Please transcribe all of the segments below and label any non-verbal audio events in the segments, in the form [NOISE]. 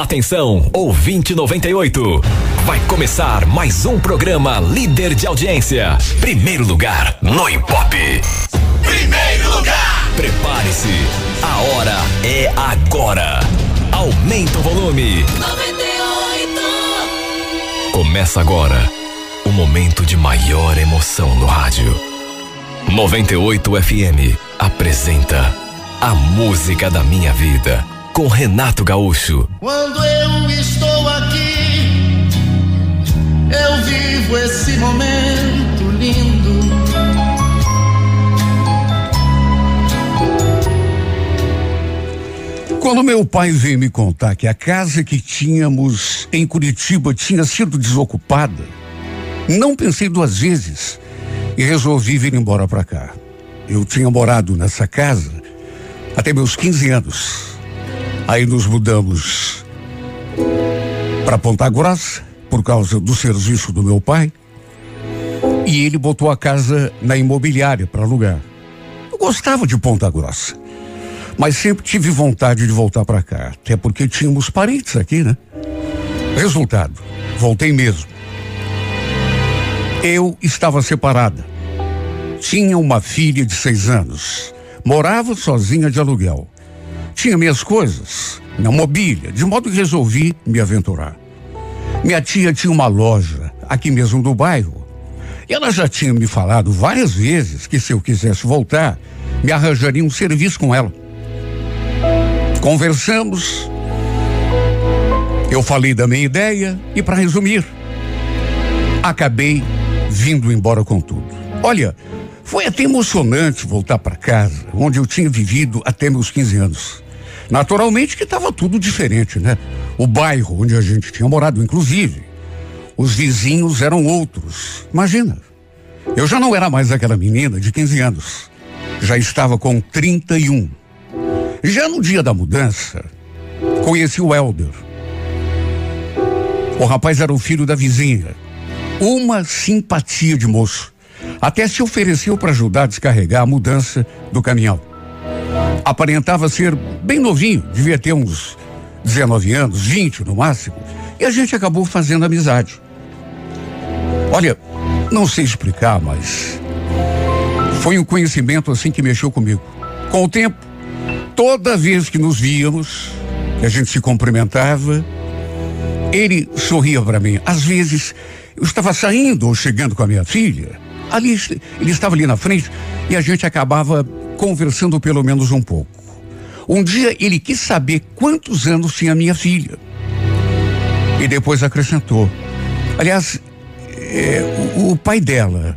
Atenção, ouvinte 98. Vai começar mais um programa líder de audiência. Primeiro lugar no Ibope. Primeiro lugar. Prepare-se. A hora é agora. Aumenta o volume. 98. Começa agora o momento de maior emoção no rádio. 98 FM apresenta A Música da Minha Vida com Renato Gaúcho. Quando eu estou aqui, eu vivo esse momento lindo. Quando meu pai veio me contar que a casa que tínhamos em Curitiba tinha sido desocupada, não pensei duas vezes e resolvi vir embora para cá. Eu tinha morado nessa casa até meus 15 anos. Aí nos mudamos para Ponta Grossa por causa do serviço do meu pai. E ele botou a casa na imobiliária para alugar. Eu gostava de Ponta Grossa, mas sempre tive vontade de voltar para cá, até porque tínhamos parentes aqui, né? Resultado, voltei mesmo. Eu estava separada. Tinha uma filha de seis anos. Morava sozinha de aluguel. Tinha minhas coisas, minha mobília, de modo que resolvi me aventurar. Minha tia tinha uma loja aqui mesmo do bairro. E ela já tinha me falado várias vezes que se eu quisesse voltar, me arranjaria um serviço com ela. Conversamos. Eu falei da minha ideia e, para resumir, acabei vindo embora com tudo. Olha, foi até emocionante voltar para casa, onde eu tinha vivido até meus 15 anos. Naturalmente que estava tudo diferente, né? O bairro onde a gente tinha morado, inclusive. Os vizinhos eram outros. Imagina. Eu já não era mais aquela menina de 15 anos. Já estava com 31. Já no dia da mudança, conheci o Helder. O rapaz era o filho da vizinha. Uma simpatia de moço. Até se ofereceu para ajudar a descarregar a mudança do caminhão. Aparentava ser bem novinho, devia ter uns 19 anos, 20 no máximo, e a gente acabou fazendo amizade. Olha, não sei explicar, mas foi um conhecimento assim que mexeu comigo. Com o tempo, toda vez que nos víamos, que a gente se cumprimentava, ele sorria para mim. Às vezes, eu estava saindo ou chegando com a minha filha, ali ele estava ali na frente e a gente acabava conversando pelo menos um pouco. Um dia ele quis saber quantos anos tinha minha filha. E depois acrescentou. Aliás, é, o, o, pai dela.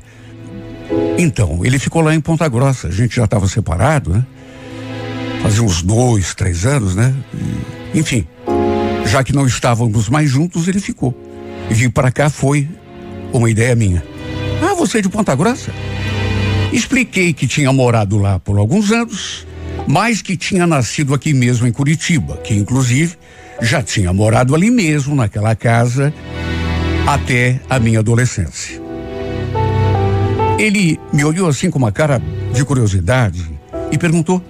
Então, ele ficou lá em Ponta Grossa. A gente já estava separado, né? Fazia uns dois, três anos, né? E, enfim, já que não estávamos mais juntos, ele ficou. E vir para cá foi uma ideia minha. Ah, você é de Ponta Grossa? Expliquei que tinha morado lá por alguns anos, mas que tinha nascido aqui mesmo em Curitiba, que inclusive já tinha morado ali mesmo, naquela casa, até a minha adolescência. Ele me olhou assim com uma cara de curiosidade e perguntou: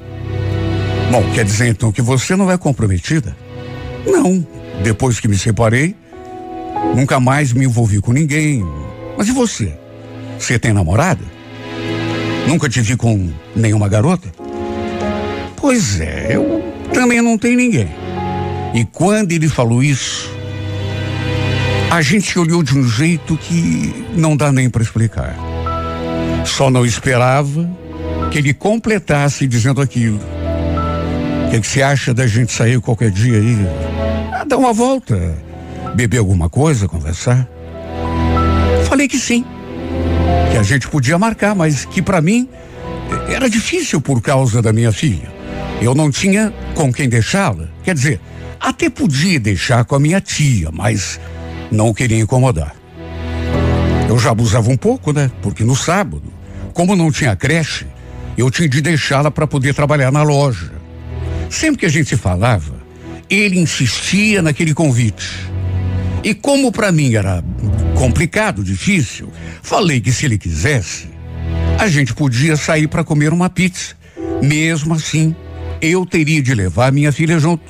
Bom, quer dizer então que você não é comprometida? Não. Depois que me separei, nunca mais me envolvi com ninguém. Mas e você? Você tem namorada? Nunca te vi com nenhuma garota? Pois é, eu também não tenho ninguém. E quando ele falou isso, a gente olhou de um jeito que não dá nem para explicar. Só não esperava que ele completasse dizendo aquilo. O que, que você acha da gente sair qualquer dia aí? Ah, dar uma volta, beber alguma coisa, conversar? Falei que sim que a gente podia marcar, mas que para mim era difícil por causa da minha filha. Eu não tinha com quem deixá-la. Quer dizer, até podia deixar com a minha tia, mas não queria incomodar. Eu já abusava um pouco, né? Porque no sábado, como não tinha creche, eu tinha de deixá-la para poder trabalhar na loja. Sempre que a gente falava, ele insistia naquele convite. E como para mim era complicado, difícil, falei que se ele quisesse, a gente podia sair para comer uma pizza. Mesmo assim, eu teria de levar minha filha junto.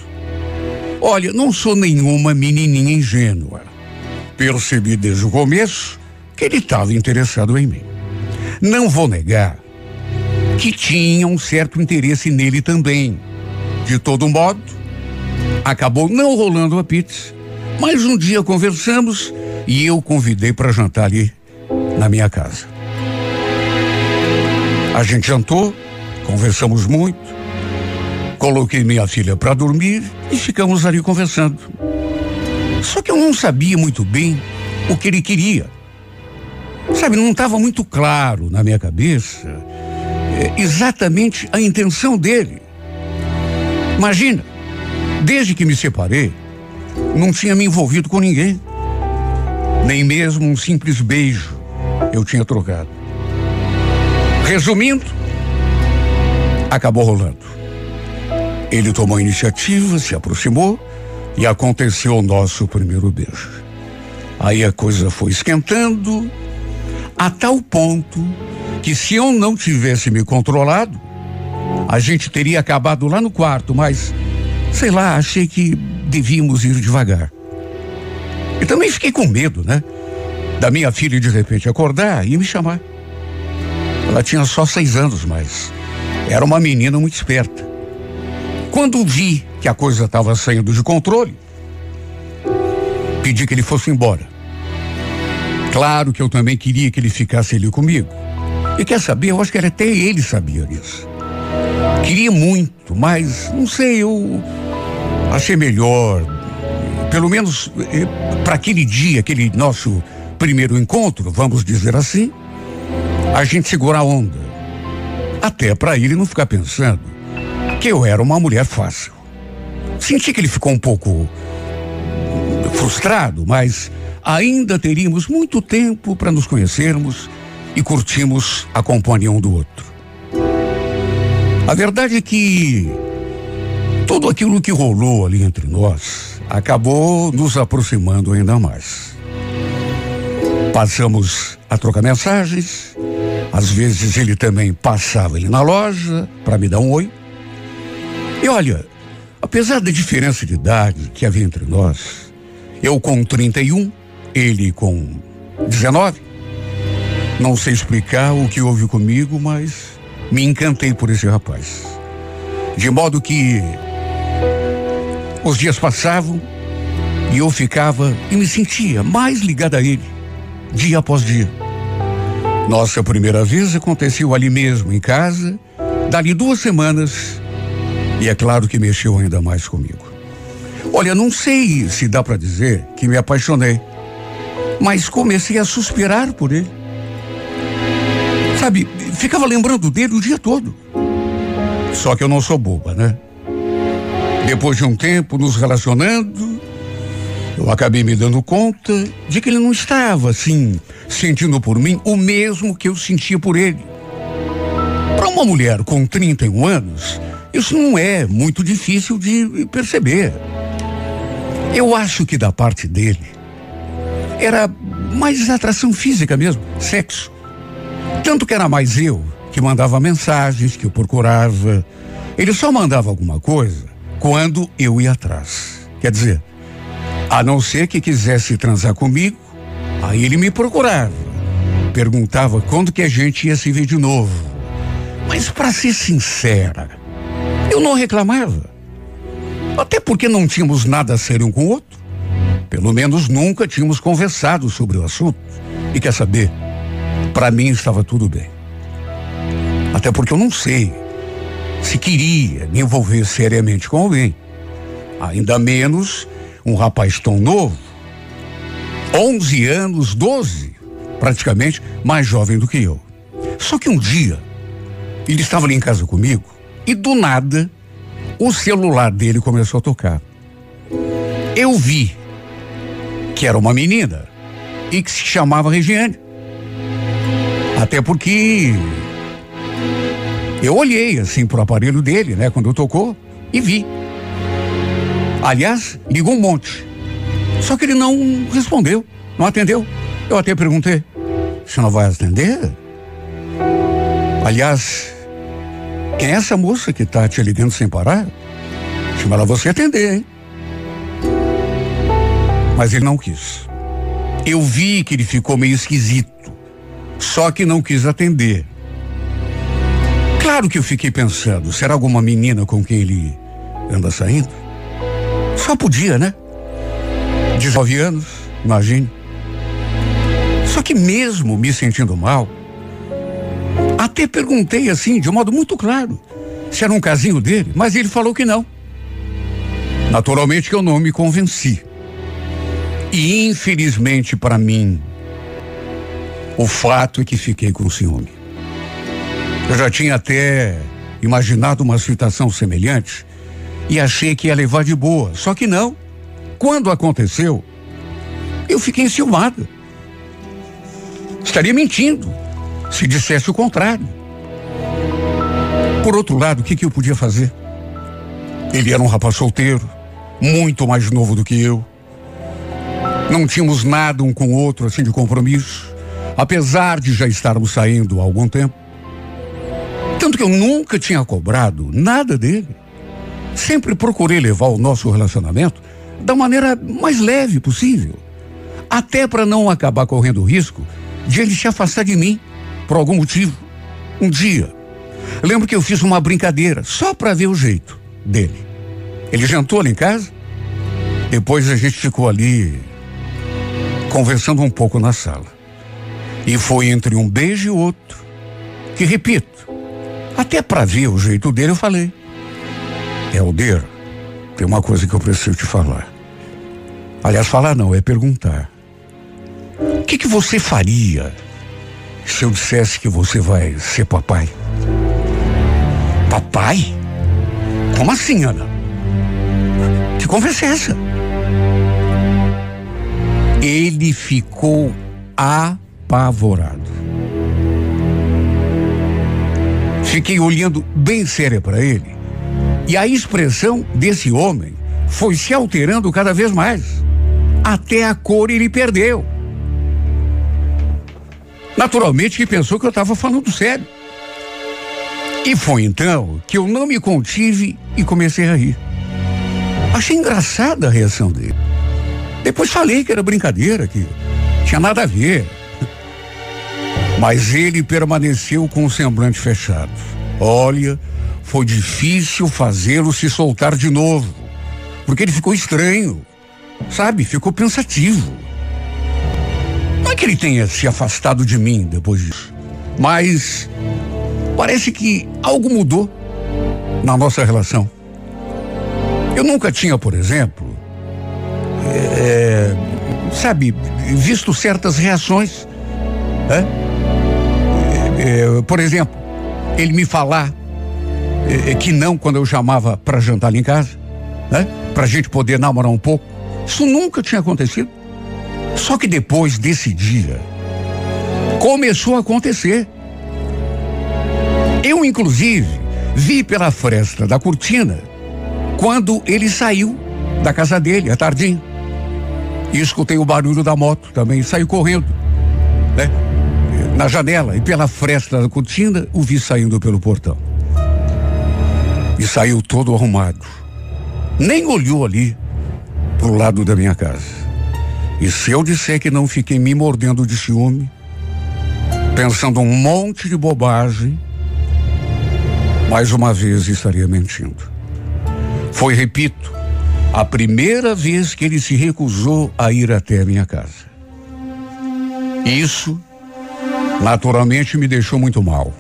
Olha, não sou nenhuma menininha ingênua. Percebi desde o começo que ele estava interessado em mim. Não vou negar que tinha um certo interesse nele também. De todo modo, acabou não rolando a pizza, mas um dia conversamos e eu convidei para jantar ali na minha casa. A gente jantou, conversamos muito, coloquei minha filha para dormir e ficamos ali conversando. Só que eu não sabia muito bem o que ele queria. Sabe, não estava muito claro na minha cabeça é, exatamente a intenção dele. Imagina, desde que me separei, não tinha me envolvido com ninguém. Nem mesmo um simples beijo eu tinha trocado. Resumindo, acabou rolando. Ele tomou a iniciativa, se aproximou e aconteceu o nosso primeiro beijo. Aí a coisa foi esquentando a tal ponto que se eu não tivesse me controlado, a gente teria acabado lá no quarto, mas sei lá, achei que devíamos ir devagar. E também fiquei com medo, né? Da minha filha de repente acordar e me chamar. Ela tinha só seis anos, mas era uma menina muito esperta. Quando vi que a coisa estava saindo de controle, pedi que ele fosse embora. Claro que eu também queria que ele ficasse ali comigo. E quer saber? Eu acho que até ele sabia disso. Queria muito, mas não sei, eu achei melhor, pelo menos eh, para aquele dia, aquele nosso primeiro encontro, vamos dizer assim, a gente segurar a onda. Até para ele não ficar pensando que eu era uma mulher fácil. Senti que ele ficou um pouco frustrado, mas ainda teríamos muito tempo para nos conhecermos e curtimos a companhia um do outro. A verdade é que tudo aquilo que rolou ali entre nós acabou nos aproximando ainda mais. Passamos a trocar mensagens, às vezes ele também passava ali na loja para me dar um oi. E olha, apesar da diferença de idade que havia entre nós, eu com 31, ele com 19, não sei explicar o que houve comigo, mas me encantei por esse rapaz. De modo que os dias passavam e eu ficava e me sentia mais ligada a ele, dia após dia. Nossa primeira vez aconteceu ali mesmo, em casa, dali duas semanas, e é claro que mexeu ainda mais comigo. Olha, não sei se dá para dizer que me apaixonei, mas comecei a suspirar por ele. Sabe, ficava lembrando dele o dia todo. Só que eu não sou boba, né? Depois de um tempo nos relacionando, eu acabei me dando conta de que ele não estava assim, sentindo por mim o mesmo que eu sentia por ele. Para uma mulher com 31 anos, isso não é muito difícil de perceber. Eu acho que da parte dele era mais atração física mesmo, sexo. Tanto que era mais eu que mandava mensagens, que eu procurava. Ele só mandava alguma coisa quando eu ia atrás. Quer dizer, a não ser que quisesse transar comigo, aí ele me procurava. Perguntava quando que a gente ia se ver de novo. Mas para ser sincera, eu não reclamava. Até porque não tínhamos nada a ser um com o outro. Pelo menos nunca tínhamos conversado sobre o assunto. E quer saber? Para mim estava tudo bem. Até porque eu não sei se queria me envolver seriamente com alguém. Ainda menos um rapaz tão novo. 11 anos, 12, praticamente mais jovem do que eu. Só que um dia, ele estava ali em casa comigo e do nada o celular dele começou a tocar. Eu vi que era uma menina e que se chamava Regiane. Até porque eu olhei assim pro aparelho dele, né, quando tocou e vi. Aliás, ligou um monte. Só que ele não respondeu, não atendeu. Eu até perguntei: "Você não vai atender?" Aliás, quem é essa moça que tá te ligando sem parar? Chama ela você atender, hein? Mas ele não quis. Eu vi que ele ficou meio esquisito, só que não quis atender. Claro que eu fiquei pensando, será alguma menina com quem ele anda saindo? Só podia, né? 19 anos, imagine. Só que mesmo me sentindo mal, até perguntei assim, de um modo muito claro, se era um casinho dele, mas ele falou que não. Naturalmente que eu não me convenci. E infelizmente para mim, o fato é que fiquei com ciúme. Eu já tinha até imaginado uma situação semelhante e achei que ia levar de boa. Só que não. Quando aconteceu, eu fiquei enciumada. Estaria mentindo se dissesse o contrário. Por outro lado, o que, que eu podia fazer? Ele era um rapaz solteiro, muito mais novo do que eu. Não tínhamos nada um com o outro, assim, de compromisso, apesar de já estarmos saindo há algum tempo. Tanto que eu nunca tinha cobrado nada dele. Sempre procurei levar o nosso relacionamento da maneira mais leve possível. Até para não acabar correndo o risco de ele se afastar de mim por algum motivo. Um dia, lembro que eu fiz uma brincadeira só para ver o jeito dele. Ele jantou ali em casa, depois a gente ficou ali conversando um pouco na sala. E foi entre um beijo e outro que, repito, até para ver o jeito dele, eu falei: Helder, tem uma coisa que eu preciso te falar. Aliás, falar não, é perguntar. O que, que você faria se eu dissesse que você vai ser papai? Papai? Como assim, Ana? Que conversa é essa? Ele ficou apavorado. Fiquei olhando bem séria para ele. E a expressão desse homem foi se alterando cada vez mais. Até a cor ele perdeu. Naturalmente que pensou que eu estava falando sério. E foi então que eu não me contive e comecei a rir. Achei engraçada a reação dele. Depois falei que era brincadeira, que tinha nada a ver. Mas ele permaneceu com o semblante fechado. Olha, foi difícil fazê-lo se soltar de novo, porque ele ficou estranho, sabe? Ficou pensativo. Não é que ele tenha se afastado de mim depois disso, mas parece que algo mudou na nossa relação. Eu nunca tinha, por exemplo, é, sabe, visto certas reações. É, é, por exemplo, ele me falar é, é, que não quando eu chamava para jantar ali em casa, né? Para a gente poder namorar um pouco. Isso nunca tinha acontecido. Só que depois desse dia, começou a acontecer. Eu, inclusive, vi pela fresta da cortina quando ele saiu da casa dele, à tardinha. E escutei o barulho da moto também, saiu correndo, né? Na janela e pela fresta da cortina, o vi saindo pelo portão. E saiu todo arrumado. Nem olhou ali pro lado da minha casa. E se eu disser que não fiquei me mordendo de ciúme, pensando um monte de bobagem, mais uma vez estaria mentindo. Foi, repito, a primeira vez que ele se recusou a ir até a minha casa. Isso, naturalmente, me deixou muito mal.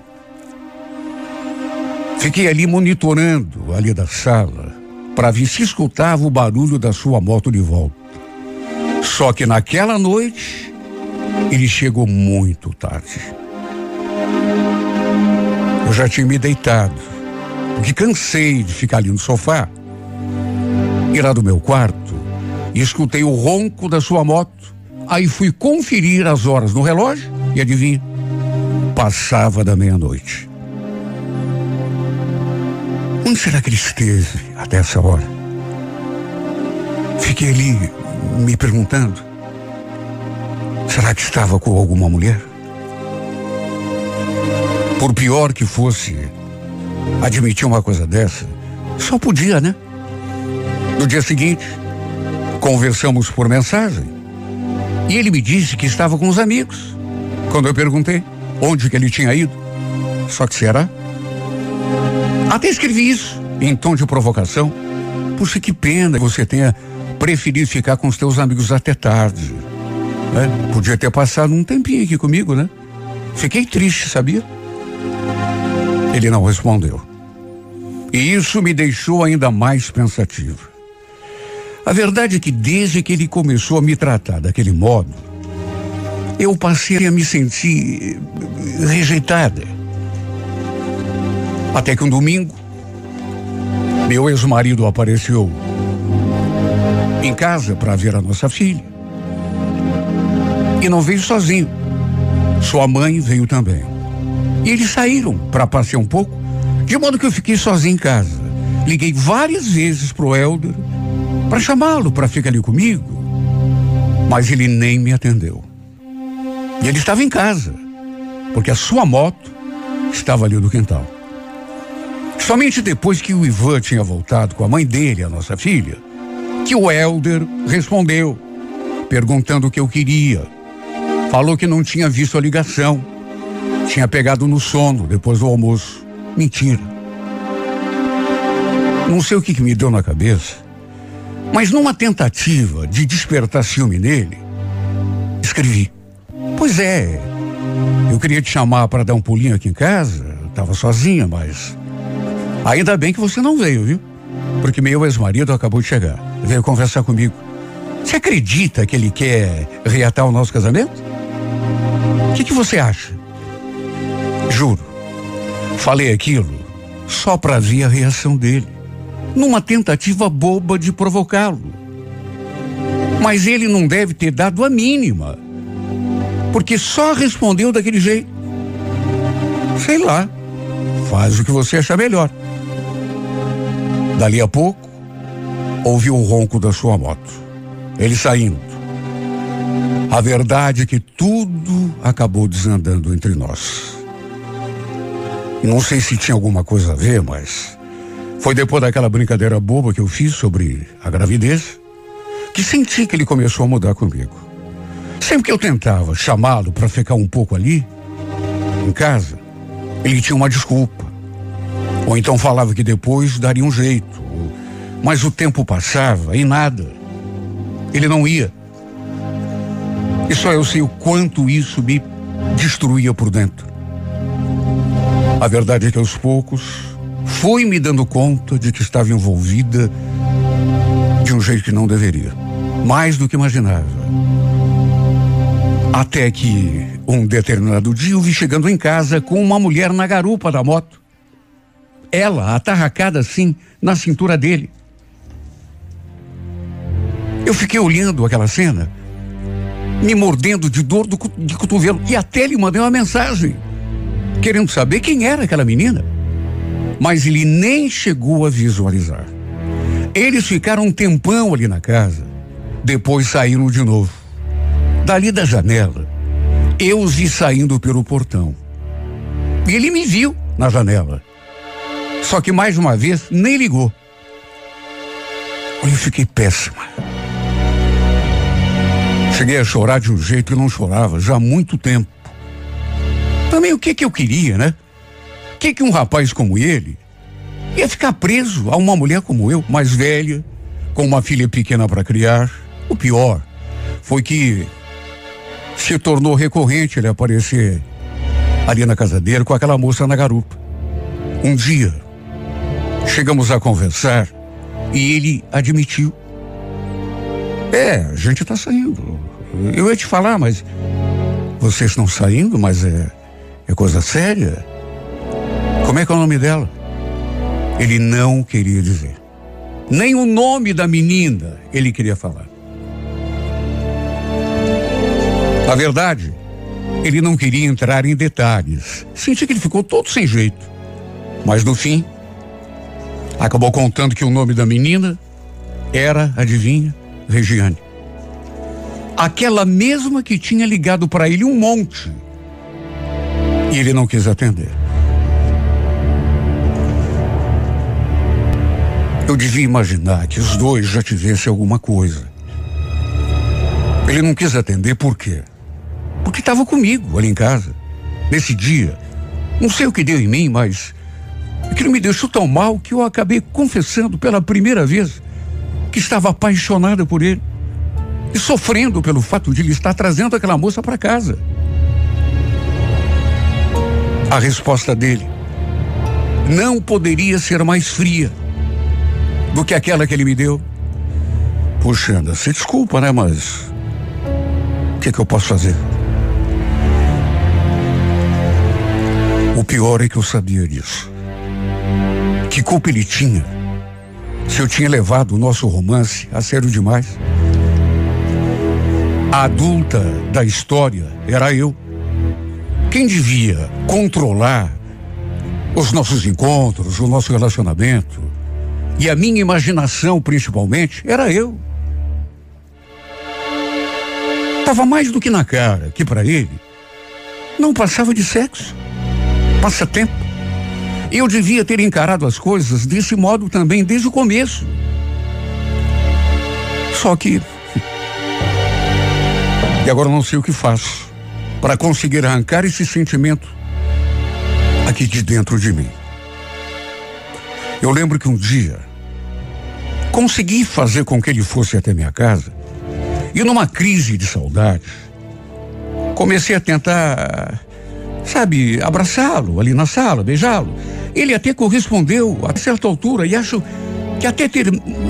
Fiquei ali monitorando, ali da sala, para ver se escutava o barulho da sua moto de volta. Só que naquela noite, ele chegou muito tarde. Eu já tinha me deitado, porque cansei de ficar ali no sofá. Ir lá do meu quarto e escutei o ronco da sua moto. Aí fui conferir as horas no relógio e adivinha? Passava da meia-noite. Onde será que ele esteve até essa hora? Fiquei ali me perguntando: será que estava com alguma mulher? Por pior que fosse admitir uma coisa dessa, só podia, né? No dia seguinte, Conversamos por mensagem. E ele me disse que estava com os amigos. Quando eu perguntei onde que ele tinha ido, só que será? Até escrevi isso em tom de provocação. Puxa, que pena que você tenha preferido ficar com os teus amigos até tarde. É, podia ter passado um tempinho aqui comigo, né? Fiquei triste, sabia? Ele não respondeu. E isso me deixou ainda mais pensativo. A verdade é que desde que ele começou a me tratar daquele modo, eu passei a me sentir rejeitada. Até que um domingo, meu ex-marido apareceu em casa para ver a nossa filha. E não veio sozinho. Sua mãe veio também. E eles saíram para passear um pouco, de modo que eu fiquei sozinho em casa. Liguei várias vezes pro Helder para chamá-lo para ficar ali comigo, mas ele nem me atendeu. E ele estava em casa, porque a sua moto estava ali no quintal. Somente depois que o Ivan tinha voltado com a mãe dele, a nossa filha, que o Helder respondeu, perguntando o que eu queria. Falou que não tinha visto a ligação. Tinha pegado no sono depois do almoço. Mentira. Não sei o que, que me deu na cabeça, mas numa tentativa de despertar ciúme nele, escrevi. Pois é, eu queria te chamar para dar um pulinho aqui em casa. Estava sozinha, mas. Ainda bem que você não veio, viu? Porque meu ex-marido acabou de chegar. Veio conversar comigo. Você acredita que ele quer reatar o nosso casamento? O que, que você acha? Juro. Falei aquilo só para ver a reação dele. Numa tentativa boba de provocá-lo. Mas ele não deve ter dado a mínima. Porque só respondeu daquele jeito. Sei lá. Faz o que você achar melhor. Dali a pouco, ouvi o ronco da sua moto. Ele saindo. A verdade é que tudo acabou desandando entre nós. Não sei se tinha alguma coisa a ver, mas foi depois daquela brincadeira boba que eu fiz sobre a gravidez que senti que ele começou a mudar comigo. Sempre que eu tentava chamá-lo para ficar um pouco ali, em casa, ele tinha uma desculpa. Ou então falava que depois daria um jeito. Mas o tempo passava e nada. Ele não ia. E só eu sei o quanto isso me destruía por dentro. A verdade é que aos poucos fui me dando conta de que estava envolvida de um jeito que não deveria. Mais do que imaginava. Até que um determinado dia eu vi chegando em casa com uma mulher na garupa da moto ela atarracada assim na cintura dele. Eu fiquei olhando aquela cena, me mordendo de dor do, de cotovelo e até lhe mandei uma mensagem, querendo saber quem era aquela menina. Mas ele nem chegou a visualizar. Eles ficaram um tempão ali na casa, depois saíram de novo. Dali da janela, eu os vi saindo pelo portão. E ele me viu na janela. Só que mais uma vez nem ligou. Eu fiquei péssima. Cheguei a chorar de um jeito que não chorava já há muito tempo. Também o que que eu queria, né? Que que um rapaz como ele ia ficar preso a uma mulher como eu, mais velha, com uma filha pequena para criar? O pior foi que se tornou recorrente ele aparecer ali na casa dele com aquela moça na garupa. Um dia, Chegamos a conversar e ele admitiu. É, a gente está saindo. Eu ia te falar, mas vocês estão saindo, mas é, é coisa séria. Como é que é o nome dela? Ele não queria dizer. Nem o nome da menina ele queria falar. A verdade, ele não queria entrar em detalhes. Senti que ele ficou todo sem jeito. Mas no fim, Acabou contando que o nome da menina era, adivinha, Regiane. Aquela mesma que tinha ligado para ele um monte. E ele não quis atender. Eu devia imaginar que os dois já tivessem alguma coisa. Ele não quis atender por quê? Porque estava comigo ali em casa. Nesse dia. Não sei o que deu em mim, mas aquilo me deixou tão mal que eu acabei confessando pela primeira vez que estava apaixonada por ele e sofrendo pelo fato de ele estar trazendo aquela moça para casa. A resposta dele não poderia ser mais fria do que aquela que ele me deu. Ana, se desculpa, né? Mas o que, que eu posso fazer? O pior é que eu sabia disso. Que culpa ele tinha se eu tinha levado o nosso romance a sério demais. A adulta da história era eu. Quem devia controlar os nossos encontros, o nosso relacionamento e a minha imaginação, principalmente, era eu. Estava mais do que na cara que para ele não passava de sexo, passatempo. Eu devia ter encarado as coisas desse modo também desde o começo. Só que. E agora não sei o que faço para conseguir arrancar esse sentimento aqui de dentro de mim. Eu lembro que um dia consegui fazer com que ele fosse até minha casa e numa crise de saudade comecei a tentar, sabe, abraçá-lo ali na sala, beijá-lo. Ele até correspondeu a certa altura e acho que até ter,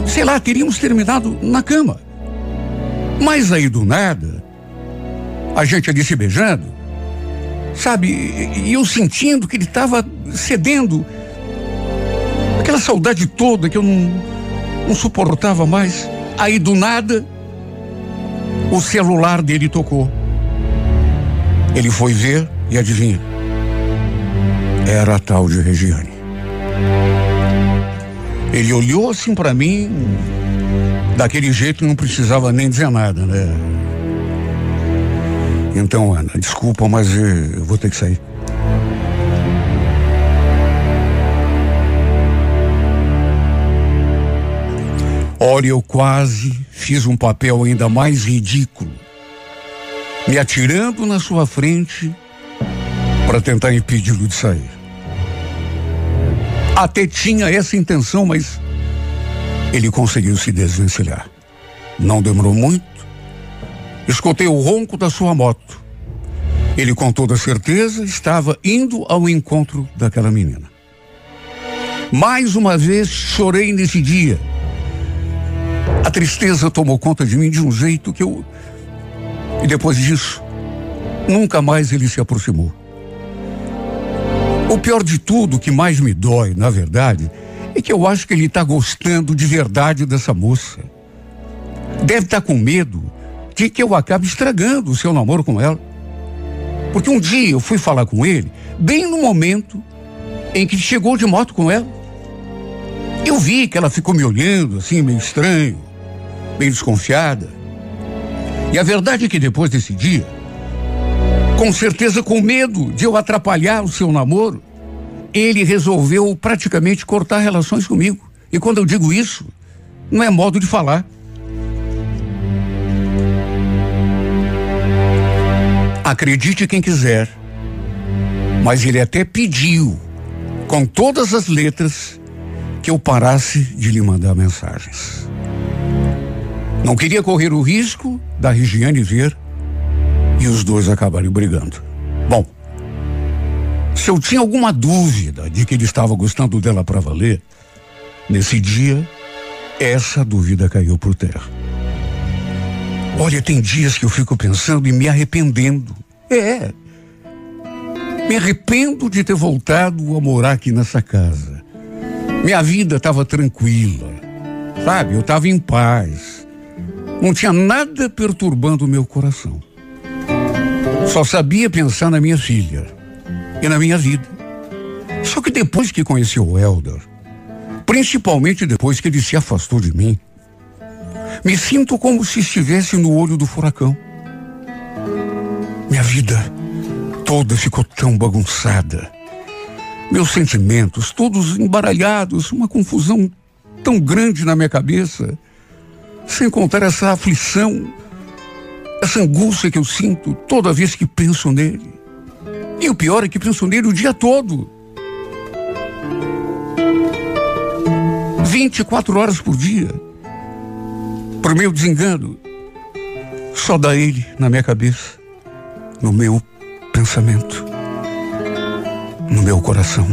sei lá, teríamos terminado na cama. Mas aí do nada, a gente ali se beijando, sabe? E eu sentindo que ele estava cedendo. Aquela saudade toda que eu não, não suportava mais. Aí do nada, o celular dele tocou. Ele foi ver e adivinha? Era a tal de Regiane. Ele olhou assim para mim, daquele jeito não precisava nem dizer nada, né? Então, Ana, desculpa, mas eh, eu vou ter que sair. Olha, eu quase fiz um papel ainda mais ridículo, me atirando na sua frente para tentar impedi-lo de sair. Até tinha essa intenção, mas ele conseguiu se desvencilhar. Não demorou muito Escutei o ronco da sua moto. Ele, com toda certeza, estava indo ao encontro daquela menina. Mais uma vez chorei nesse dia. A tristeza tomou conta de mim de um jeito que eu. E depois disso, nunca mais ele se aproximou. O pior de tudo, que mais me dói, na verdade, é que eu acho que ele está gostando de verdade dessa moça. Deve estar tá com medo de que eu acabe estragando o seu namoro com ela. Porque um dia eu fui falar com ele, bem no momento em que chegou de moto com ela. Eu vi que ela ficou me olhando assim, meio estranho, meio desconfiada. E a verdade é que depois desse dia, com certeza com medo de eu atrapalhar o seu namoro, ele resolveu praticamente cortar relações comigo. E quando eu digo isso, não é modo de falar. Acredite quem quiser, mas ele até pediu, com todas as letras, que eu parasse de lhe mandar mensagens. Não queria correr o risco da Regiane ver e os dois acabarem brigando. Bom, se eu tinha alguma dúvida de que ele estava gostando dela para valer, nesse dia, essa dúvida caiu por terra. Olha, tem dias que eu fico pensando e me arrependendo. É. Me arrependo de ter voltado a morar aqui nessa casa. Minha vida estava tranquila. Sabe, eu estava em paz. Não tinha nada perturbando o meu coração. Só sabia pensar na minha filha e na minha vida. Só que depois que conheci o Helder, principalmente depois que ele se afastou de mim, me sinto como se estivesse no olho do furacão. Minha vida toda ficou tão bagunçada. Meus sentimentos todos embaralhados, uma confusão tão grande na minha cabeça, sem contar essa aflição essa angústia que eu sinto toda vez que penso nele. E o pior é que penso nele o dia todo. 24 horas por dia. Por meu desengano. Só dá ele na minha cabeça, no meu pensamento, no meu coração.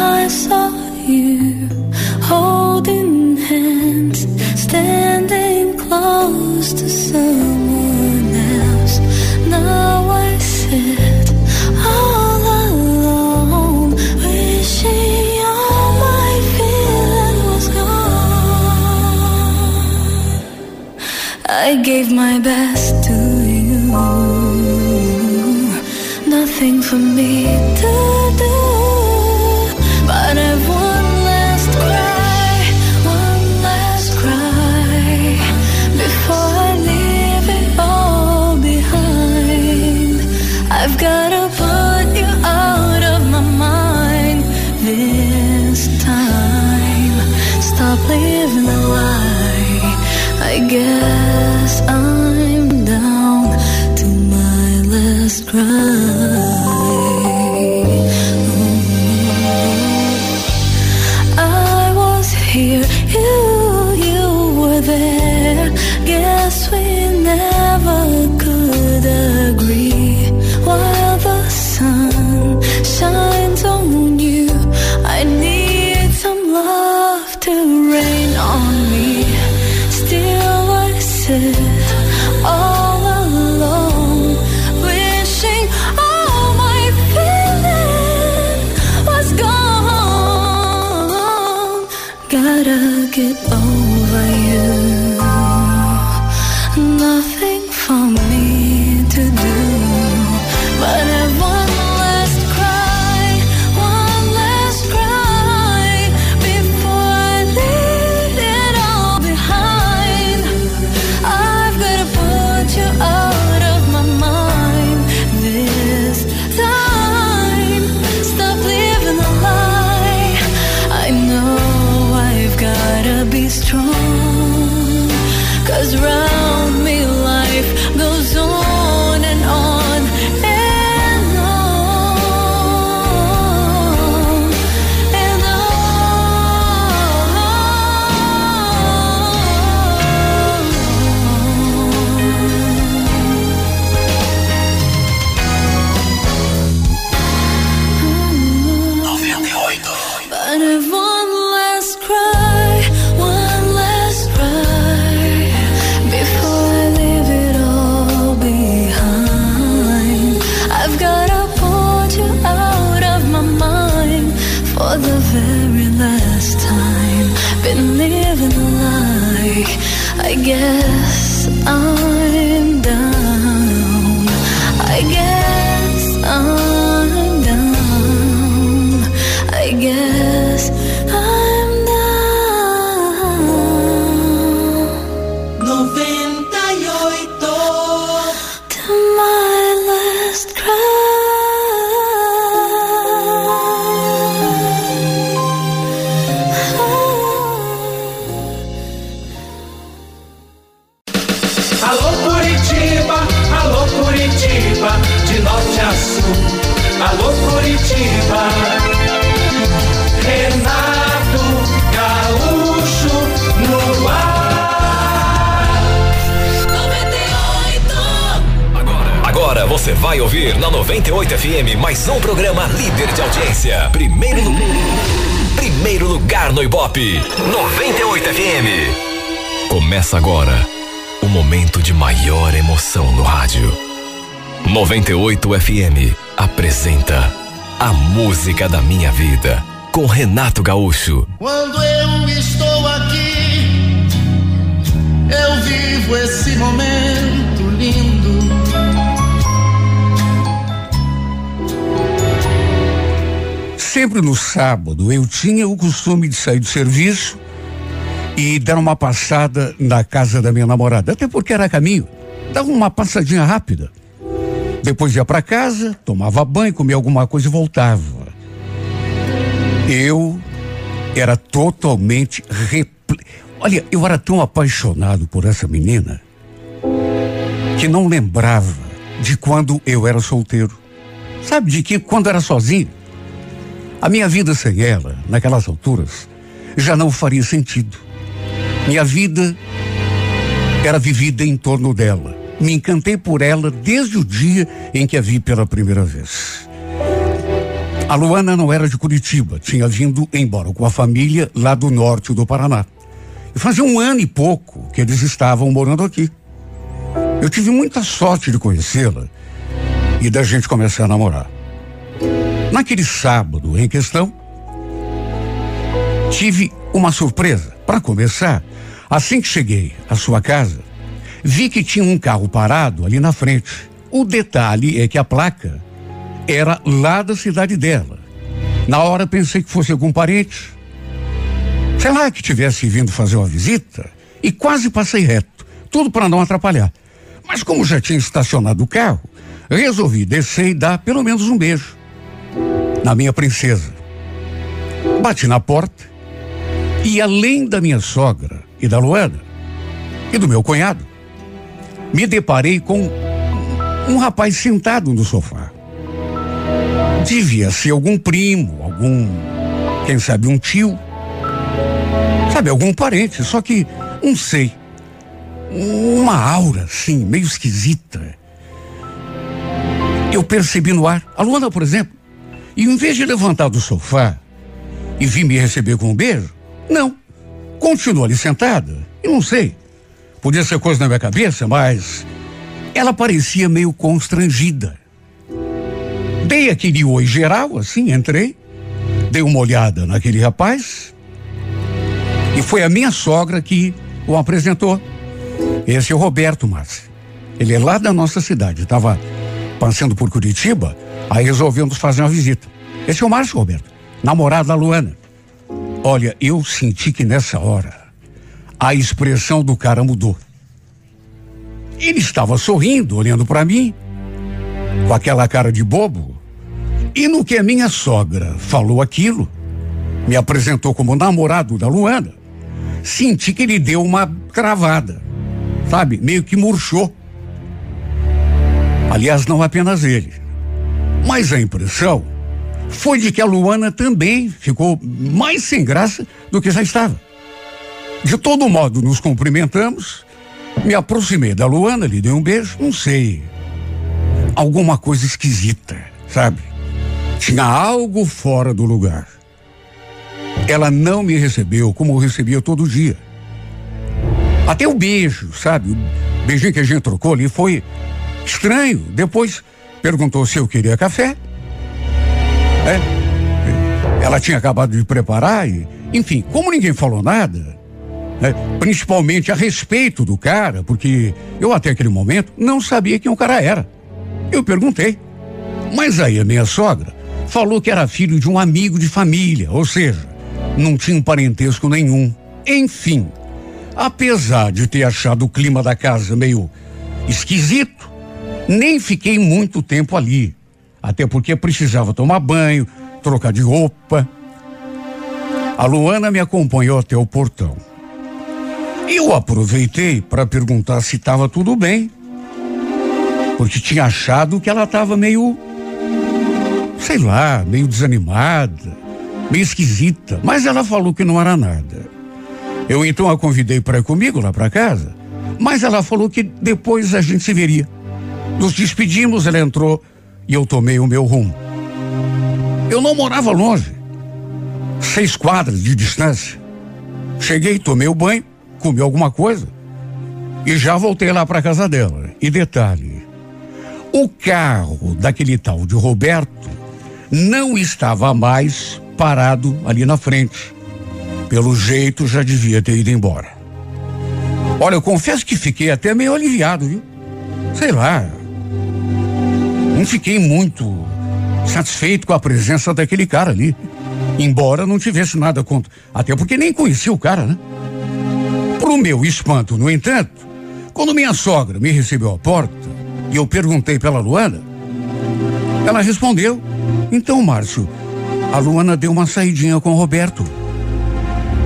I saw you holding hands, standing close to someone else. Now I sit all alone, wishing all my feeling was gone. I gave my best 98 FM apresenta A Música da Minha Vida com Renato Gaúcho. Quando eu estou aqui, eu vivo esse momento lindo. Sempre no sábado eu tinha o costume de sair do serviço e dar uma passada na casa da minha namorada, até porque era caminho. Dava uma passadinha rápida depois ia para casa, tomava banho, comia alguma coisa e voltava. Eu era totalmente repl... Olha, eu era tão apaixonado por essa menina que não lembrava de quando eu era solteiro. Sabe de que quando era sozinho? A minha vida sem ela, naquelas alturas, já não faria sentido. Minha vida era vivida em torno dela. Me encantei por ela desde o dia em que a vi pela primeira vez. A Luana não era de Curitiba, tinha vindo embora com a família lá do norte do Paraná. E fazia um ano e pouco que eles estavam morando aqui. Eu tive muita sorte de conhecê-la e da gente começar a namorar. Naquele sábado em questão, tive uma surpresa. Para começar, assim que cheguei à sua casa, vi que tinha um carro parado ali na frente. O detalhe é que a placa era lá da cidade dela. Na hora pensei que fosse algum parente. Sei lá que tivesse vindo fazer uma visita e quase passei reto, tudo para não atrapalhar. Mas como já tinha estacionado o carro, resolvi descer e dar pelo menos um beijo na minha princesa. Bati na porta e além da minha sogra e da Luana e do meu cunhado, me deparei com um rapaz sentado no sofá. Devia ser algum primo, algum, quem sabe, um tio. Sabe, algum parente, só que não sei. Uma aura, assim, meio esquisita. Eu percebi no ar. A Luana, por exemplo. E em vez de levantar do sofá e vir me receber com um beijo, não. Continua ali sentada. E não sei. Podia ser coisa na minha cabeça, mas ela parecia meio constrangida. Dei aquele oi geral, assim, entrei, dei uma olhada naquele rapaz e foi a minha sogra que o apresentou. Esse é o Roberto Márcio. Ele é lá da nossa cidade, estava passando por Curitiba, aí resolvemos fazer uma visita. Esse é o Márcio Roberto, namorado da Luana. Olha, eu senti que nessa hora a expressão do cara mudou. Ele estava sorrindo, olhando para mim, com aquela cara de bobo. E no que a minha sogra falou aquilo, me apresentou como namorado da Luana, senti que ele deu uma cravada, sabe? Meio que murchou. Aliás, não apenas ele. Mas a impressão foi de que a Luana também ficou mais sem graça do que já estava. De todo modo, nos cumprimentamos, me aproximei da Luana, lhe dei um beijo, não sei. Alguma coisa esquisita, sabe? Tinha algo fora do lugar. Ela não me recebeu como recebia todo dia. Até o beijo, sabe? O beijinho que a gente trocou ali foi estranho. Depois perguntou se eu queria café. É. Ela tinha acabado de preparar e, enfim, como ninguém falou nada, né, principalmente a respeito do cara, porque eu até aquele momento não sabia quem o cara era. Eu perguntei. Mas aí a minha sogra falou que era filho de um amigo de família, ou seja, não tinha um parentesco nenhum. Enfim, apesar de ter achado o clima da casa meio esquisito, nem fiquei muito tempo ali. Até porque precisava tomar banho, trocar de roupa. A Luana me acompanhou até o portão. Eu aproveitei para perguntar se estava tudo bem. Porque tinha achado que ela estava meio. sei lá, meio desanimada, meio esquisita. Mas ela falou que não era nada. Eu então a convidei para ir comigo lá para casa. Mas ela falou que depois a gente se veria. Nos despedimos, ela entrou e eu tomei o meu rumo. Eu não morava longe, seis quadras de distância. Cheguei, tomei o banho, comi alguma coisa e já voltei lá para casa dela. E detalhe: o carro daquele tal de Roberto não estava mais parado ali na frente. Pelo jeito já devia ter ido embora. Olha, eu confesso que fiquei até meio aliviado, viu? Sei lá, não fiquei muito satisfeito com a presença daquele cara ali. Embora não tivesse nada contra. Até porque nem conhecia o cara, né? Pro meu espanto, no entanto, quando minha sogra me recebeu à porta e eu perguntei pela Luana, ela respondeu: Então, Márcio, a Luana deu uma saidinha com o Roberto.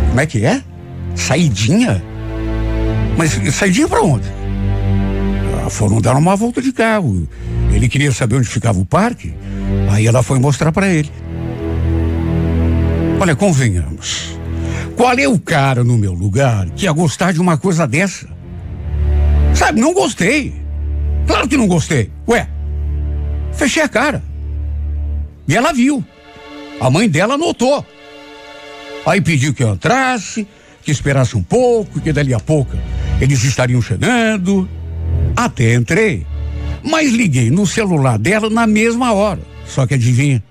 Como é que é? Saidinha? Mas saidinha para onde? Ah, foram dar uma volta de carro. Ele queria saber onde ficava o parque. Aí ela foi mostrar para ele. Olha, convenhamos. Qual é o cara no meu lugar que ia gostar de uma coisa dessa? Sabe, não gostei. Claro que não gostei. Ué, fechei a cara. E ela viu. A mãe dela notou. Aí pediu que eu entrasse, que esperasse um pouco, que dali a pouco eles estariam chegando. Até entrei. Mas liguei no celular dela na mesma hora. Só que adivinha?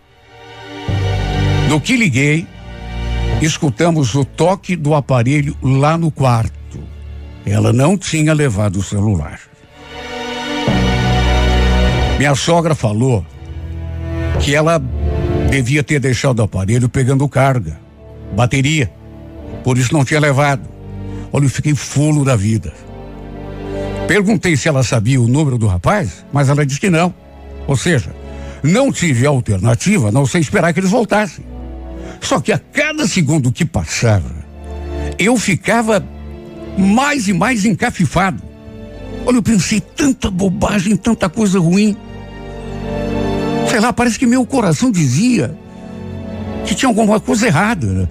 No que liguei, escutamos o toque do aparelho lá no quarto. Ela não tinha levado o celular. Minha sogra falou que ela devia ter deixado o aparelho pegando carga, bateria. Por isso não tinha levado. Olha, eu fiquei fulo da vida. Perguntei se ela sabia o número do rapaz, mas ela disse que não. Ou seja, não tive alternativa não sei esperar que eles voltassem. Só que a cada segundo que passava, eu ficava mais e mais encafifado. Olha, eu pensei tanta bobagem, tanta coisa ruim. Sei lá, parece que meu coração dizia que tinha alguma coisa errada.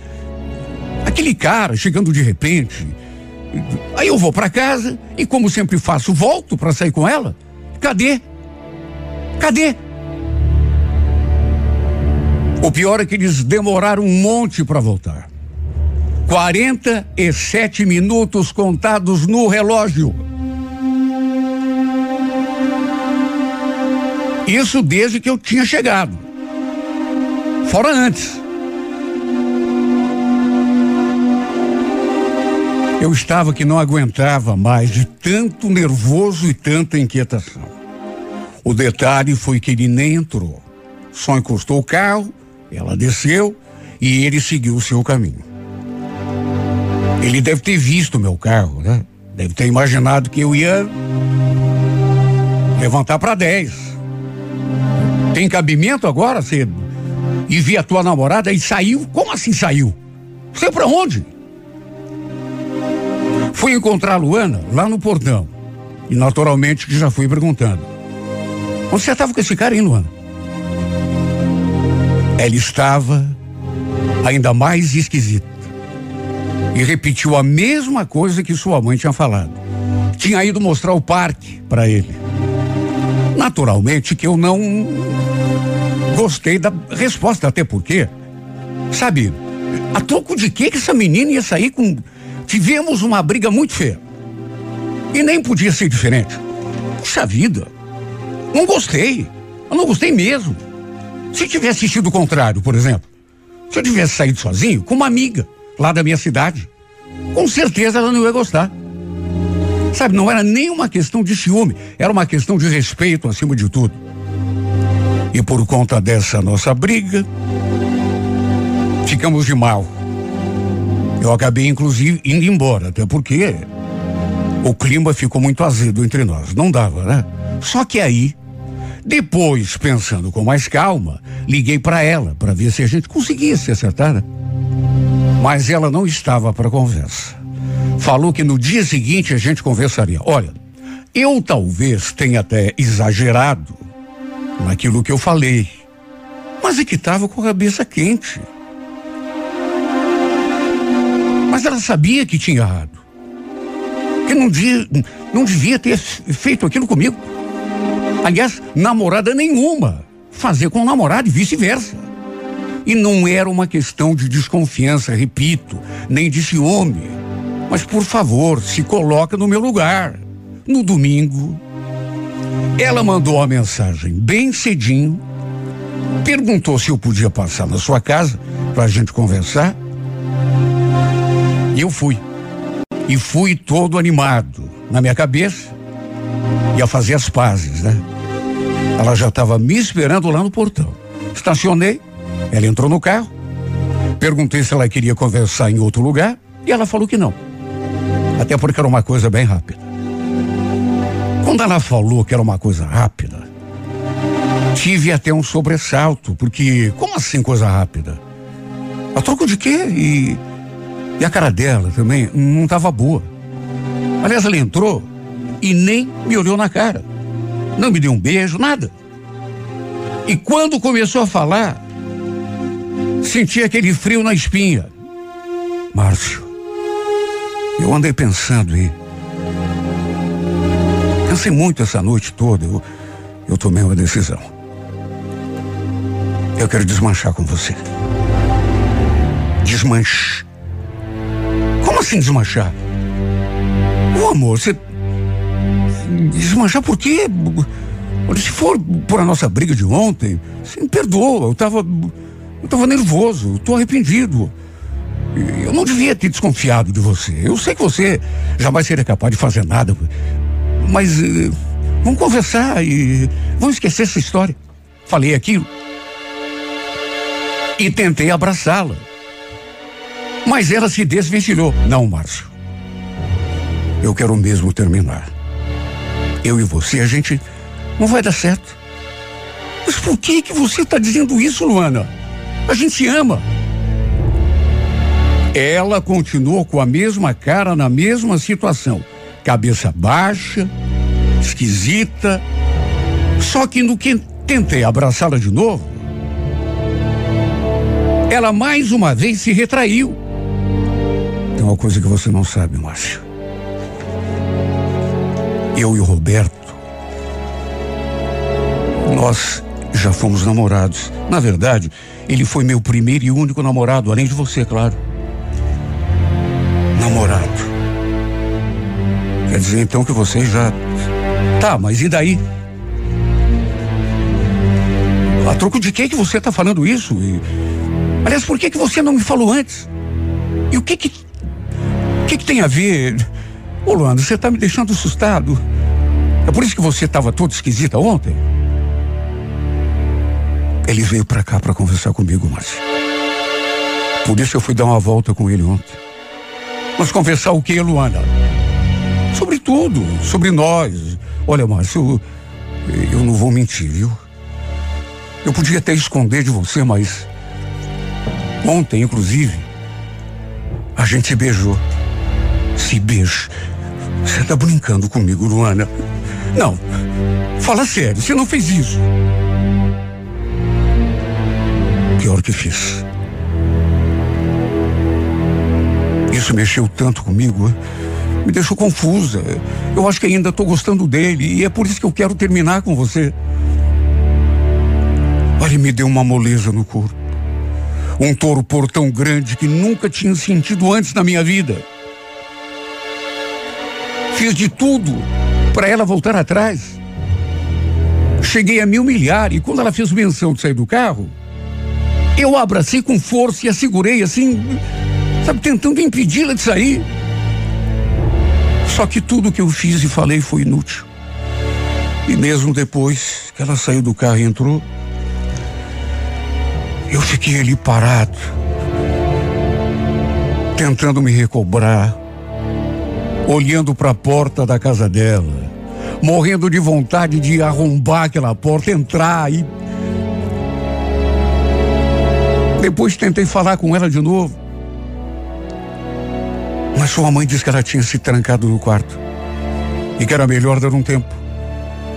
Aquele cara chegando de repente. Aí eu vou para casa e, como sempre faço, volto para sair com ela. Cadê? Cadê? O pior é que eles demoraram um monte para voltar. 47 minutos contados no relógio. Isso desde que eu tinha chegado. Fora antes. Eu estava que não aguentava mais de tanto nervoso e tanta inquietação. O detalhe foi que ele nem entrou. Só encostou o carro, ela desceu e ele seguiu o seu caminho. Ele deve ter visto meu carro, né? Deve ter imaginado que eu ia levantar para 10. Tem cabimento agora, cedo? E vi a tua namorada e saiu? Como assim saiu? Sei para onde? Fui encontrar a Luana lá no portão. E naturalmente já fui perguntando. Onde você estava com esse cara, hein, Luana? Ela estava ainda mais esquisita. E repetiu a mesma coisa que sua mãe tinha falado. Tinha ido mostrar o parque para ele. Naturalmente que eu não gostei da resposta, até porque, sabe, a troco de que que essa menina ia sair com Tivemos uma briga muito feia. E nem podia ser diferente. Puxa vida. Não gostei. Eu não gostei mesmo. Se tivesse sido o contrário, por exemplo. Se eu tivesse saído sozinho com uma amiga lá da minha cidade, com certeza ela não ia gostar. Sabe, não era nem uma questão de ciúme, era uma questão de respeito acima de tudo. E por conta dessa nossa briga, ficamos de mal. Eu acabei, inclusive, indo embora, até porque o clima ficou muito azedo entre nós. Não dava, né? Só que aí, depois, pensando com mais calma, liguei para ela para ver se a gente conseguia se acertar. Né? Mas ela não estava para conversa. Falou que no dia seguinte a gente conversaria. Olha, eu talvez tenha até exagerado naquilo que eu falei, mas é que estava com a cabeça quente. Mas ela sabia que tinha errado. Que não, não devia ter feito aquilo comigo. Aliás, namorada nenhuma. Fazer com o namorado e vice-versa. E não era uma questão de desconfiança, repito, nem de ciúme. Mas, por favor, se coloca no meu lugar. No domingo, ela mandou uma mensagem bem cedinho, perguntou se eu podia passar na sua casa para a gente conversar. E eu fui. E fui todo animado. Na minha cabeça, ia fazer as pazes, né? Ela já estava me esperando lá no portão. Estacionei, ela entrou no carro, perguntei se ela queria conversar em outro lugar e ela falou que não. Até porque era uma coisa bem rápida. Quando ela falou que era uma coisa rápida, tive até um sobressalto, porque como assim coisa rápida? A troco de quê? E, e a cara dela também não estava boa. Aliás, ela entrou e nem me olhou na cara. Não me deu um beijo, nada. E quando começou a falar, senti aquele frio na espinha. Márcio, eu andei pensando e. Pensei muito essa noite toda. Eu, eu tomei uma decisão. Eu quero desmanchar com você. Desmanche. Como assim desmanchar? Ô amor, você. Desmanchar por quê? Se for por a nossa briga de ontem, você me perdoa. Eu tava. Eu tava nervoso, tô arrependido. Eu não devia ter desconfiado de você. Eu sei que você jamais seria capaz de fazer nada. Mas uh, vamos conversar e vamos esquecer essa história. Falei aquilo. E tentei abraçá-la. Mas ela se desvencilhou. Não, Márcio. Eu quero mesmo terminar. Eu e você, a gente não vai dar certo. Mas por que que você está dizendo isso, Luana? A gente se ama. Ela continuou com a mesma cara na mesma situação. Cabeça baixa, esquisita. Só que no que tentei abraçá-la de novo, ela mais uma vez se retraiu. Tem uma coisa que você não sabe, Márcio. Eu e o Roberto, nós já fomos namorados. Na verdade, ele foi meu primeiro e único namorado, além de você, claro. Namorado. Quer dizer então que você já. Tá, mas e daí? A troco de que que você está falando isso? E... Aliás, por que que você não me falou antes? E o que que. O que que tem a ver? Ô, Luana, você está me deixando assustado. É por isso que você estava toda esquisita ontem? Ele veio para cá para conversar comigo, Márcio. Por isso eu fui dar uma volta com ele ontem. Mas conversar o que, Luana? Sobre tudo, sobre nós. Olha, Márcio, eu, eu não vou mentir, viu? Eu podia até esconder de você, mas ontem, inclusive, a gente se beijou. Se beija. Você tá brincando comigo, Luana? Não. Fala sério, você não fez isso. Pior que fiz. Isso mexeu tanto comigo, me deixou confusa. Eu acho que ainda estou gostando dele e é por isso que eu quero terminar com você. Olha, me deu uma moleza no corpo. Um torpor tão grande que nunca tinha sentido antes na minha vida. Fiz de tudo para ela voltar atrás. Cheguei a me humilhar e quando ela fez menção de sair do carro, eu a abracei com força e a segurei assim, sabe, tentando impedi-la de sair. Só que tudo que eu fiz e falei foi inútil. E mesmo depois que ela saiu do carro e entrou, eu fiquei ali parado, tentando me recobrar, olhando para a porta da casa dela, morrendo de vontade de arrombar aquela porta, entrar e depois tentei falar com ela de novo. Mas sua mãe disse que ela tinha se trancado no quarto. E que era melhor dar um tempo.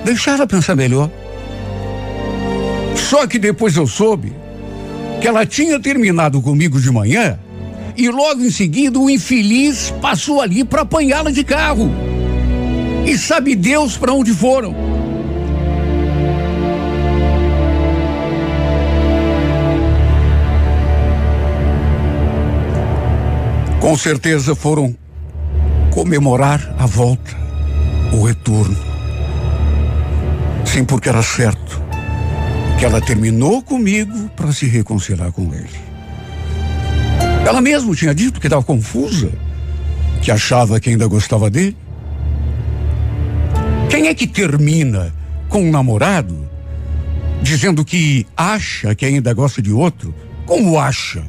Deixar ela pensar melhor. Só que depois eu soube que ela tinha terminado comigo de manhã e logo em seguida o infeliz passou ali para apanhá-la de carro. E sabe Deus para onde foram. Com certeza foram comemorar a volta, o retorno. Sim, porque era certo que ela terminou comigo para se reconciliar com ele. Ela mesma tinha dito que estava confusa, que achava que ainda gostava dele. Quem é que termina com um namorado dizendo que acha que ainda gosta de outro. Como acha?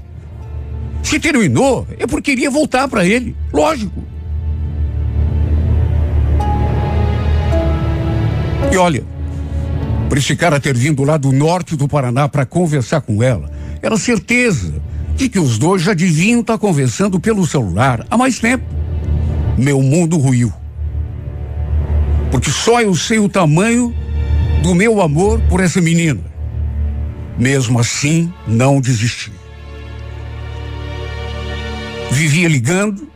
Se terminou, é porque queria voltar para ele. Lógico. E olha, por esse cara ter vindo lá do norte do Paraná para conversar com ela, era certeza de que os dois já deviam estar tá conversando pelo celular há mais tempo. Meu mundo ruiu. Porque só eu sei o tamanho do meu amor por essa menina. Mesmo assim, não desisti. Vivia ligando,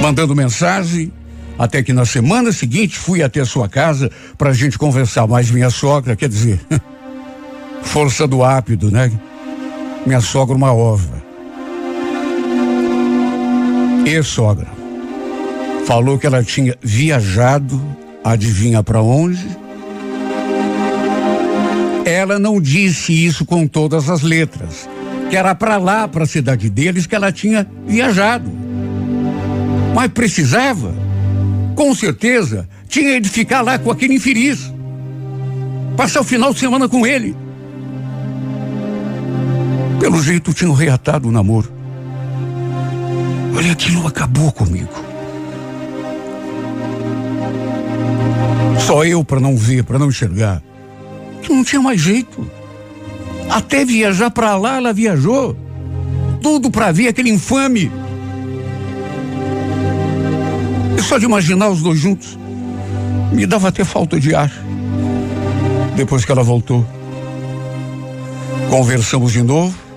mandando mensagem, até que na semana seguinte fui até sua casa para a gente conversar. Mas minha sogra, quer dizer, [LAUGHS] força do ápido, né? Minha sogra, uma ova. E sogra, falou que ela tinha viajado, adivinha para onde? Ela não disse isso com todas as letras, que era para lá, para a cidade deles, que ela tinha viajado. Mas precisava, com certeza, tinha de ficar lá com aquele infeliz. Passar o final de semana com ele. Pelo jeito tinham reatado o namoro. Olha, aquilo acabou comigo. Só eu para não ver, para não enxergar não tinha mais jeito. Até viajar para lá, ela viajou. Tudo para ver aquele infame. E só de imaginar os dois juntos, me dava até falta de ar. Depois que ela voltou, conversamos de novo.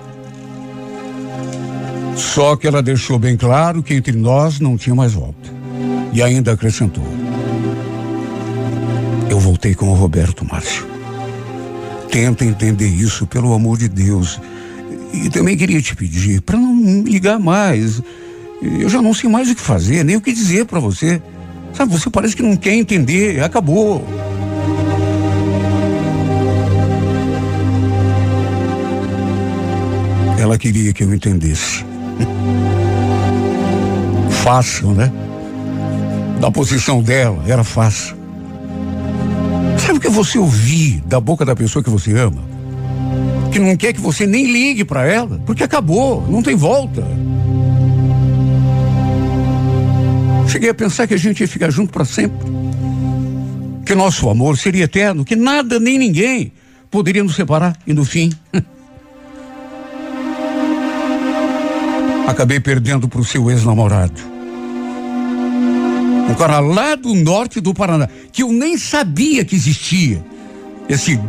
Só que ela deixou bem claro que entre nós não tinha mais volta. E ainda acrescentou: Eu voltei com o Roberto Márcio tenta entender isso, pelo amor de Deus. E também queria te pedir para não ligar mais. Eu já não sei mais o que fazer, nem o que dizer para você. Sabe, você parece que não quer entender, acabou. Ela queria que eu entendesse. [LAUGHS] Fácil, né? Da posição dela, era fácil. Sabe o que você ouvir da boca da pessoa que você ama? Que não quer que você nem ligue para ela, porque acabou, não tem volta. Cheguei a pensar que a gente ia ficar junto para sempre. Que nosso amor seria eterno, que nada nem ninguém poderia nos separar. E no fim. [LAUGHS] acabei perdendo para o seu ex-namorado. Um cara lá do norte do Paraná, que eu nem sabia que existia. Esse.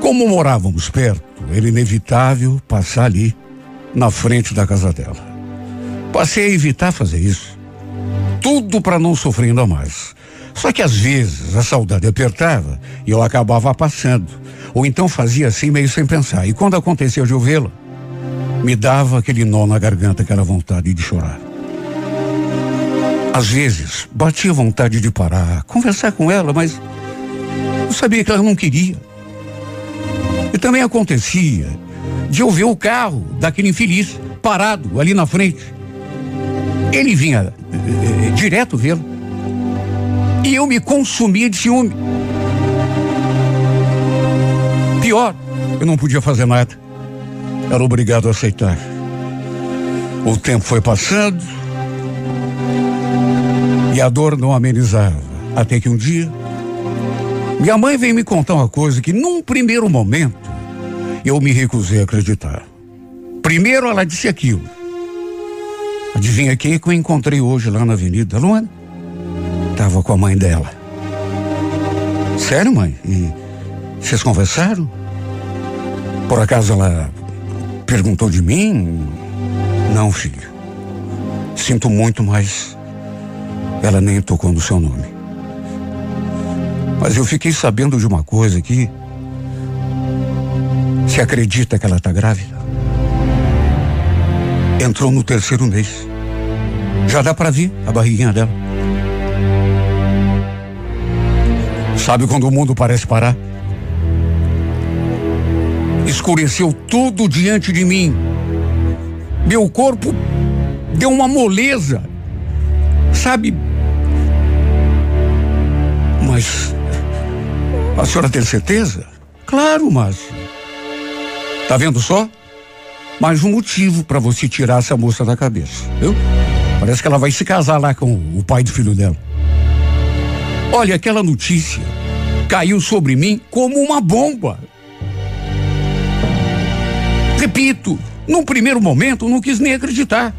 Como morávamos perto, era inevitável passar ali, na frente da casa dela. Passei a evitar fazer isso. Tudo para não sofrer ainda mais. Só que às vezes a saudade apertava e eu acabava passando. Ou então fazia assim meio sem pensar. E quando acontecia de eu vê-la, me dava aquele nó na garganta, aquela vontade de chorar. Às vezes, batia vontade de parar, conversar com ela, mas eu sabia que ela não queria. E também acontecia de eu ver o carro daquele infeliz parado ali na frente. Ele vinha eh, direto vê-lo. E eu me consumia de ciúme. Pior, eu não podia fazer nada. Era obrigado a aceitar. O tempo foi passando, e a dor não amenizava. Até que um dia, minha mãe veio me contar uma coisa que, num primeiro momento, eu me recusei a acreditar. Primeiro, ela disse aquilo. Adivinha quem que eu encontrei hoje lá na avenida? Luana? Tava com a mãe dela. Sério, mãe? E vocês conversaram? Por acaso ela perguntou de mim? Não, filho. Sinto muito, mas ela nem tocou no seu nome. Mas eu fiquei sabendo de uma coisa que. Se acredita que ela está grávida? Entrou no terceiro mês. Já dá para ver a barriguinha dela. Sabe quando o mundo parece parar? Escureceu tudo diante de mim. Meu corpo deu uma moleza. Sabe, Mas a senhora tem certeza? Claro, Márcio. Tá vendo só? Mais um motivo para você tirar essa moça da cabeça, viu? Parece que ela vai se casar lá com o pai do filho dela. Olha, aquela notícia caiu sobre mim como uma bomba. Repito, num primeiro momento não quis nem acreditar.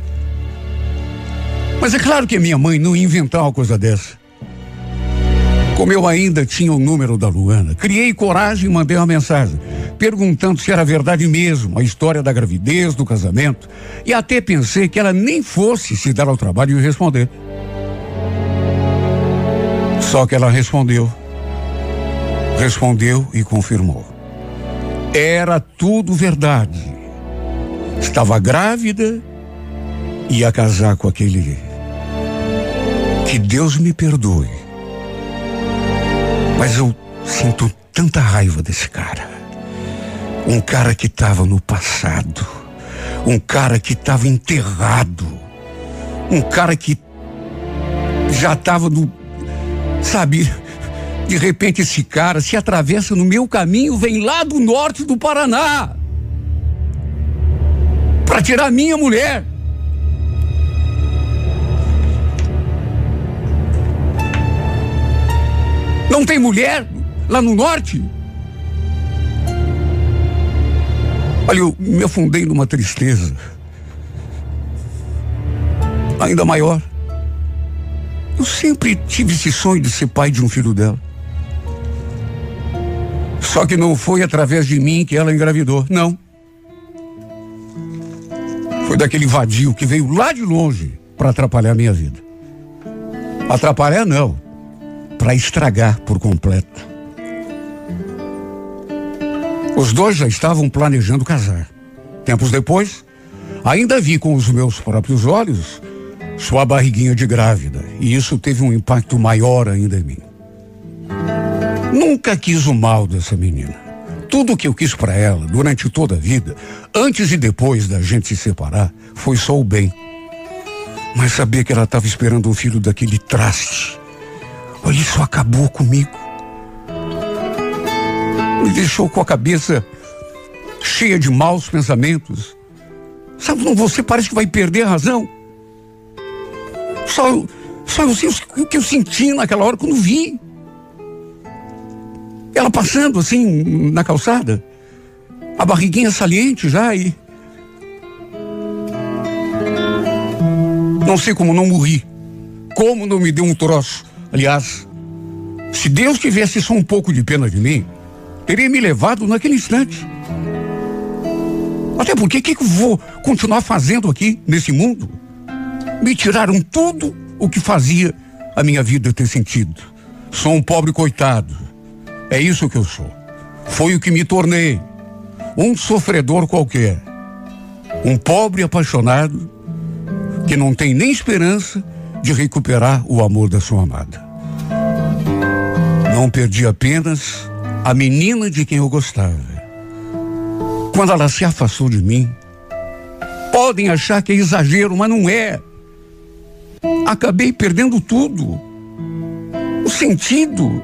Mas é claro que minha mãe não ia inventar uma coisa dessa. Como eu ainda tinha o número da Luana, criei coragem e mandei uma mensagem, perguntando se era verdade mesmo a história da gravidez, do casamento, e até pensei que ela nem fosse se dar ao trabalho de responder. Só que ela respondeu. Respondeu e confirmou. Era tudo verdade. Estava grávida e ia casar com aquele. Que Deus me perdoe mas eu sinto tanta raiva desse cara. Um cara que estava no passado. Um cara que estava enterrado. Um cara que já estava no. Sabe? De repente esse cara se atravessa no meu caminho, vem lá do norte do Paraná. Para tirar minha mulher. Não tem mulher lá no norte? Olha, eu me afundei numa tristeza ainda maior. Eu sempre tive esse sonho de ser pai de um filho dela. Só que não foi através de mim que ela engravidou, não. Foi daquele vadio que veio lá de longe para atrapalhar minha vida. Atrapalhar não, para estragar por completo. Os dois já estavam planejando casar. Tempos depois, ainda vi com os meus próprios olhos sua barriguinha de grávida, e isso teve um impacto maior ainda em mim. Nunca quis o mal dessa menina. Tudo o que eu quis para ela durante toda a vida, antes e depois da gente se separar, foi só o bem. Mas sabia que ela estava esperando um filho daquele traste Olha, isso acabou comigo. Me deixou com a cabeça cheia de maus pensamentos. Sabe, você parece que vai perder a razão. Só, só eu sei o que eu senti naquela hora quando vi. Ela passando assim na calçada, a barriguinha saliente já e. Não sei como não morri. Como não me deu um troço. Aliás, se Deus tivesse só um pouco de pena de mim, teria me levado naquele instante. Até porque o que, que eu vou continuar fazendo aqui nesse mundo? Me tiraram tudo o que fazia a minha vida ter sentido. Sou um pobre coitado. É isso que eu sou. Foi o que me tornei. Um sofredor qualquer. Um pobre apaixonado que não tem nem esperança de recuperar o amor da sua amada. Não perdi apenas a menina de quem eu gostava. Quando ela se afastou de mim, podem achar que é exagero, mas não é. Acabei perdendo tudo. O sentido,